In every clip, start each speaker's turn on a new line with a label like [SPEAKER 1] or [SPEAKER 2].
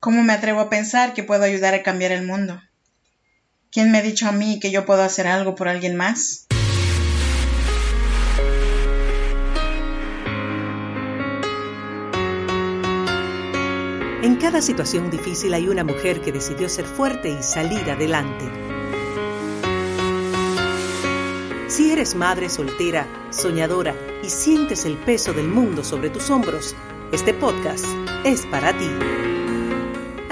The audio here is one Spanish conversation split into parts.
[SPEAKER 1] ¿Cómo me atrevo a pensar que puedo ayudar a cambiar el mundo? ¿Quién me ha dicho a mí que yo puedo hacer algo por alguien más?
[SPEAKER 2] En cada situación difícil hay una mujer que decidió ser fuerte y salir adelante. Si eres madre soltera, soñadora y sientes el peso del mundo sobre tus hombros, este podcast es para ti.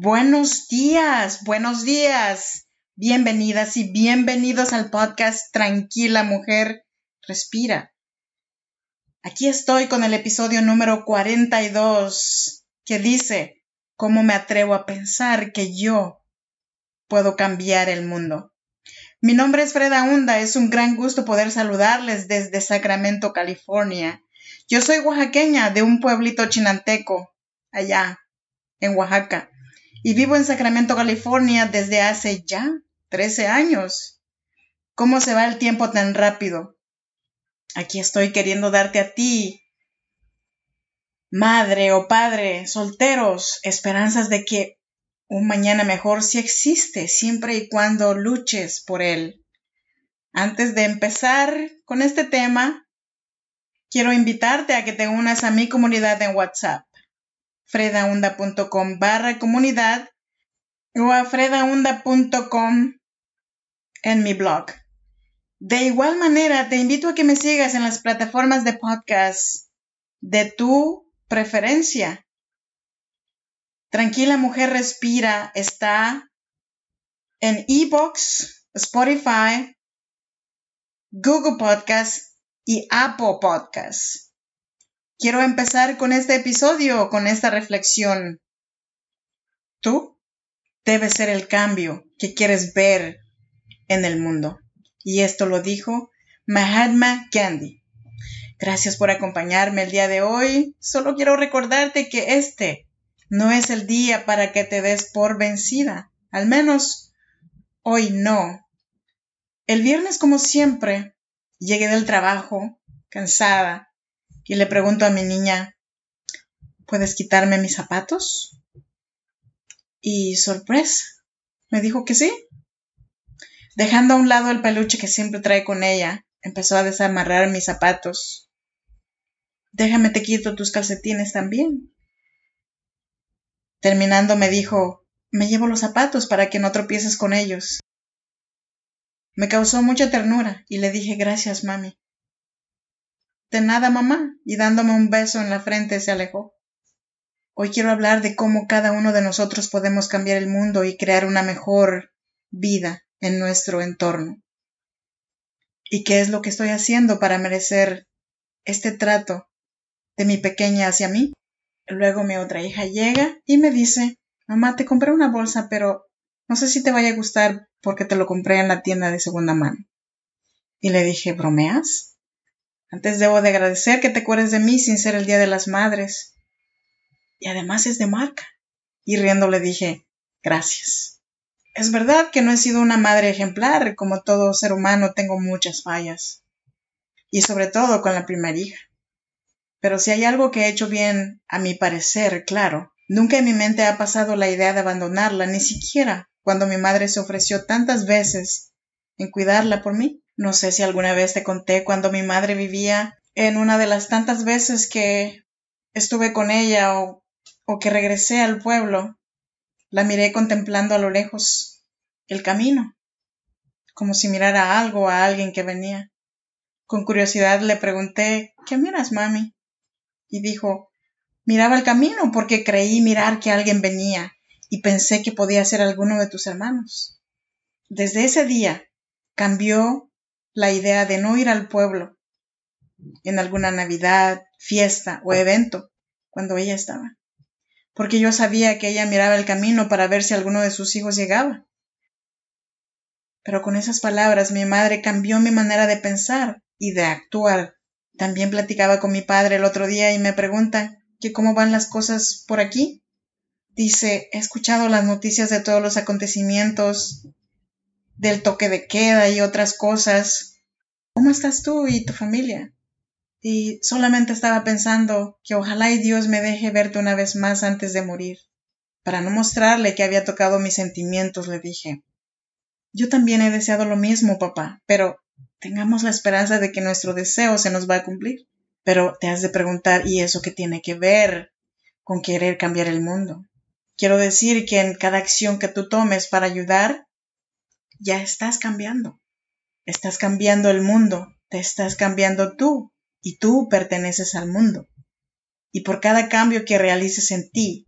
[SPEAKER 1] Buenos días, buenos días. Bienvenidas y bienvenidos al podcast Tranquila mujer, respira. Aquí estoy con el episodio número 42 que dice, ¿cómo me atrevo a pensar que yo puedo cambiar el mundo? Mi nombre es Freda Hunda, es un gran gusto poder saludarles desde Sacramento, California. Yo soy oaxaqueña de un pueblito chinanteco, allá, en Oaxaca, y vivo en Sacramento, California desde hace ya 13 años. ¿Cómo se va el tiempo tan rápido? Aquí estoy queriendo darte a ti, madre o padre, solteros, esperanzas de que un mañana mejor sí existe, siempre y cuando luches por él. Antes de empezar con este tema, quiero invitarte a que te unas a mi comunidad en WhatsApp, fredaunda.com barra comunidad o a fredaunda.com en mi blog. De igual manera, te invito a que me sigas en las plataformas de podcast de tu preferencia. Tranquila Mujer Respira está en Ebox, Spotify, Google Podcast y Apple Podcast. Quiero empezar con este episodio, con esta reflexión. Tú debes ser el cambio que quieres ver en el mundo y esto lo dijo Mahatma Gandhi. Gracias por acompañarme el día de hoy. Solo quiero recordarte que este no es el día para que te des por vencida. Al menos hoy no. El viernes, como siempre, llegué del trabajo, cansada, y le pregunto a mi niña, ¿puedes quitarme mis zapatos? Y sorpresa, me dijo que sí. Dejando a un lado el peluche que siempre trae con ella, empezó a desamarrar mis zapatos. Déjame te quito tus calcetines también. Terminando me dijo, me llevo los zapatos para que no tropieces con ellos. Me causó mucha ternura y le dije gracias, mami. De nada, mamá, y dándome un beso en la frente se alejó. Hoy quiero hablar de cómo cada uno de nosotros podemos cambiar el mundo y crear una mejor vida en nuestro entorno. ¿Y qué es lo que estoy haciendo para merecer este trato de mi pequeña hacia mí? Luego mi otra hija llega y me dice, mamá, te compré una bolsa, pero no sé si te vaya a gustar porque te lo compré en la tienda de segunda mano. Y le dije, ¿bromeas? Antes debo de agradecer que te acuerdes de mí sin ser el Día de las Madres. Y además es de marca. Y riendo le dije, gracias. Es verdad que no he sido una madre ejemplar, como todo ser humano tengo muchas fallas, y sobre todo con la primera hija. Pero si hay algo que he hecho bien, a mi parecer, claro, nunca en mi mente ha pasado la idea de abandonarla, ni siquiera cuando mi madre se ofreció tantas veces en cuidarla por mí. No sé si alguna vez te conté cuando mi madre vivía en una de las tantas veces que estuve con ella o, que regresé al pueblo la miré contemplando a lo lejos el camino, como si mirara algo a alguien que venía. Con curiosidad le pregunté ¿Qué miras, mami? Y dijo Miraba el camino porque creí mirar que alguien venía y pensé que podía ser alguno de tus hermanos. Desde ese día cambió la idea de no ir al pueblo en alguna Navidad, fiesta o evento cuando ella estaba. porque yo sabía que ella miraba el camino para ver si alguno de sus hijos llegaba. Pero con esas palabras mi madre cambió mi manera de pensar y de actuar. También platicaba con mi padre el otro día y me pregunta que cómo van las cosas por aquí. Dice, he escuchado las noticias de todos los acontecimientos, del toque de queda y otras cosas. ¿Cómo estás tú y tu familia? Y solamente estaba pensando que ojalá Dios me deje verte una vez más antes de morir. Para no mostrarle que había tocado mis sentimientos, le dije, yo también he deseado lo mismo, papá, pero tengamos la esperanza de que nuestro deseo se nos va a cumplir. Pero te has de preguntar, ¿y eso qué tiene que ver con querer cambiar el mundo? Quiero decir que en cada acción que tú tomes para ayudar, ya estás cambiando. Estás cambiando el mundo, te estás cambiando tú y tú perteneces al mundo. Y por cada cambio que realices en ti,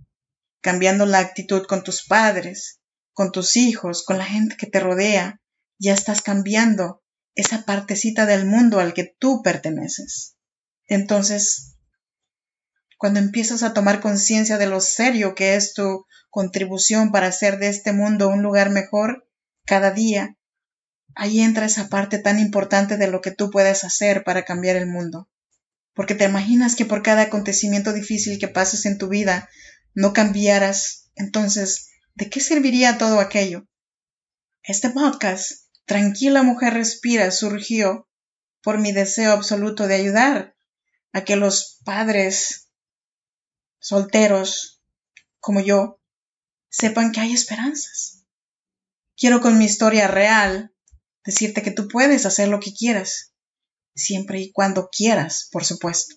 [SPEAKER 1] cambiando la actitud con tus padres, con tus hijos, con la gente que te rodea, ya estás cambiando esa partecita del mundo al que tú perteneces. Entonces, cuando empiezas a tomar conciencia de lo serio que es tu contribución para hacer de este mundo un lugar mejor cada día, ahí entra esa parte tan importante de lo que tú puedes hacer para cambiar el mundo. Porque te imaginas que por cada acontecimiento difícil que pases en tu vida no cambiaras, entonces, ¿de qué serviría todo aquello? Este podcast, Tranquila Mujer Respira, surgió por mi deseo absoluto de ayudar a que los padres solteros como yo sepan que hay esperanzas. Quiero con mi historia real decirte que tú puedes hacer lo que quieras, siempre y cuando quieras, por supuesto.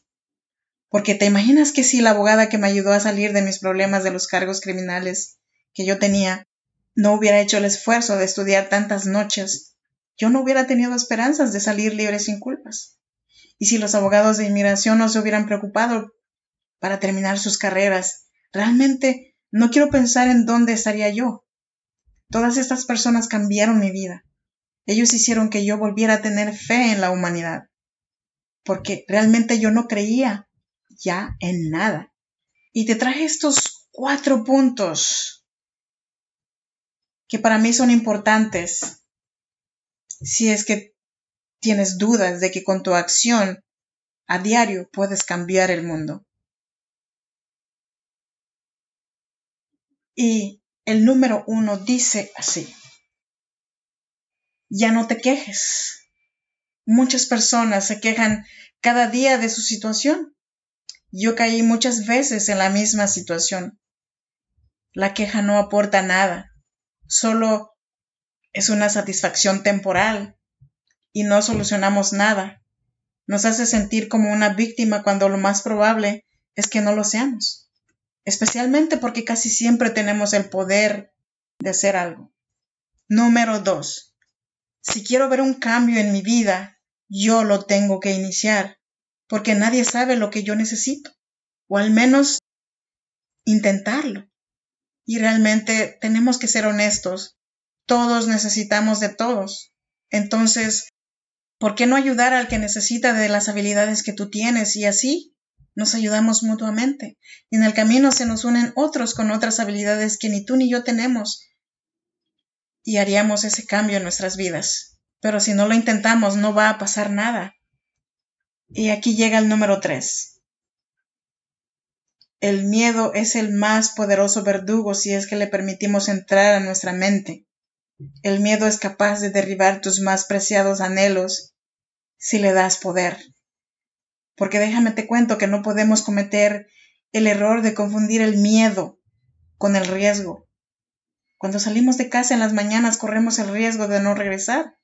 [SPEAKER 1] Porque te imaginas que si la abogada que me ayudó a salir de mis problemas de los cargos criminales que yo tenía no hubiera hecho el esfuerzo de estudiar tantas noches, yo no hubiera tenido esperanzas de salir libre sin culpas. Y si los abogados de inmigración no se hubieran preocupado para terminar sus carreras, realmente no quiero pensar en dónde estaría yo. Todas estas personas cambiaron mi vida. Ellos hicieron que yo volviera a tener fe en la humanidad, porque realmente yo no creía ya en nada. Y te traje estos cuatro puntos que para mí son importantes si es que tienes dudas de que con tu acción a diario puedes cambiar el mundo. Y el número uno dice así ya no te quejes. Muchas personas se quejan cada día de su situación. Yo caí muchas veces en la misma situación. La queja no aporta nada, solo es una satisfacción temporal y no solucionamos nada. Nos hace sentir como una víctima cuando lo más probable es que no lo seamos, especialmente porque casi siempre tenemos el poder de hacer algo. Número dos, si quiero ver un cambio en mi vida, yo lo tengo que iniciar, porque nadie sabe lo que yo necesito, o al menos intentarlo. Y realmente tenemos que ser honestos. Todos necesitamos de todos. Entonces, ¿por qué no ayudar al que necesita de las habilidades que tú tienes y así nos ayudamos mutuamente? Y en el camino se nos unen otros con otras habilidades que ni tú ni yo tenemos y haríamos ese cambio en nuestras vidas. Pero si no lo intentamos, no va a pasar nada. Y aquí llega el número tres. El miedo es el más poderoso verdugo si es que le permitimos entrar a nuestra mente. El miedo es capaz de derribar tus más preciados anhelos si le das poder. Porque déjame te cuento que no podemos cometer el error de confundir el miedo con el riesgo. Cuando salimos de casa en las mañanas corremos el riesgo de no regresar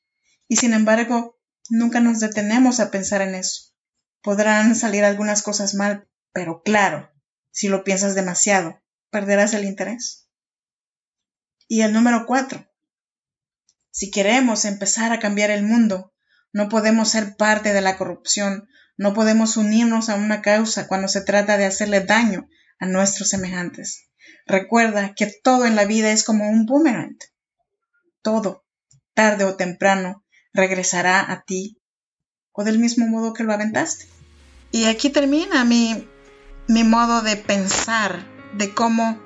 [SPEAKER 1] y sin embargo nunca nos detenemos a pensar en eso. Podrán salir algunas cosas mal, pero claro, si lo piensas demasiado, perderás el interés. Y el número cuatro. Si queremos empezar a cambiar el mundo, no podemos ser parte de la corrupción, no podemos unirnos a una causa cuando se trata de hacerle daño a nuestros semejantes. Recuerda que todo en la vida es como un boomerang. Todo, tarde o temprano, regresará a ti o del mismo modo que lo aventaste. Y aquí termina mi, mi modo de pensar de cómo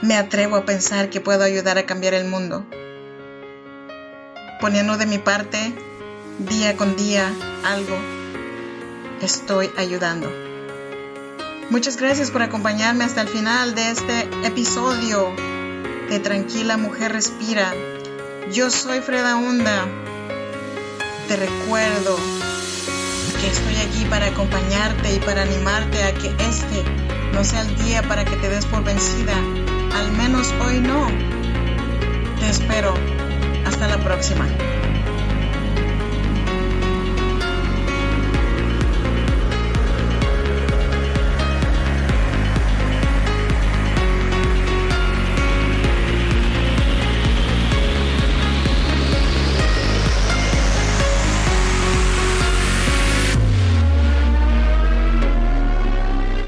[SPEAKER 1] me atrevo a pensar que puedo ayudar a cambiar el mundo. Poniendo de mi parte, día con día, algo, estoy ayudando. Muchas gracias por acompañarme hasta el final de este episodio de Tranquila Mujer Respira. Yo soy Freda Hunda. Te recuerdo que estoy aquí para acompañarte y para animarte a que este no sea el día para que te des por vencida. Al menos hoy no. Te espero. Hasta la próxima.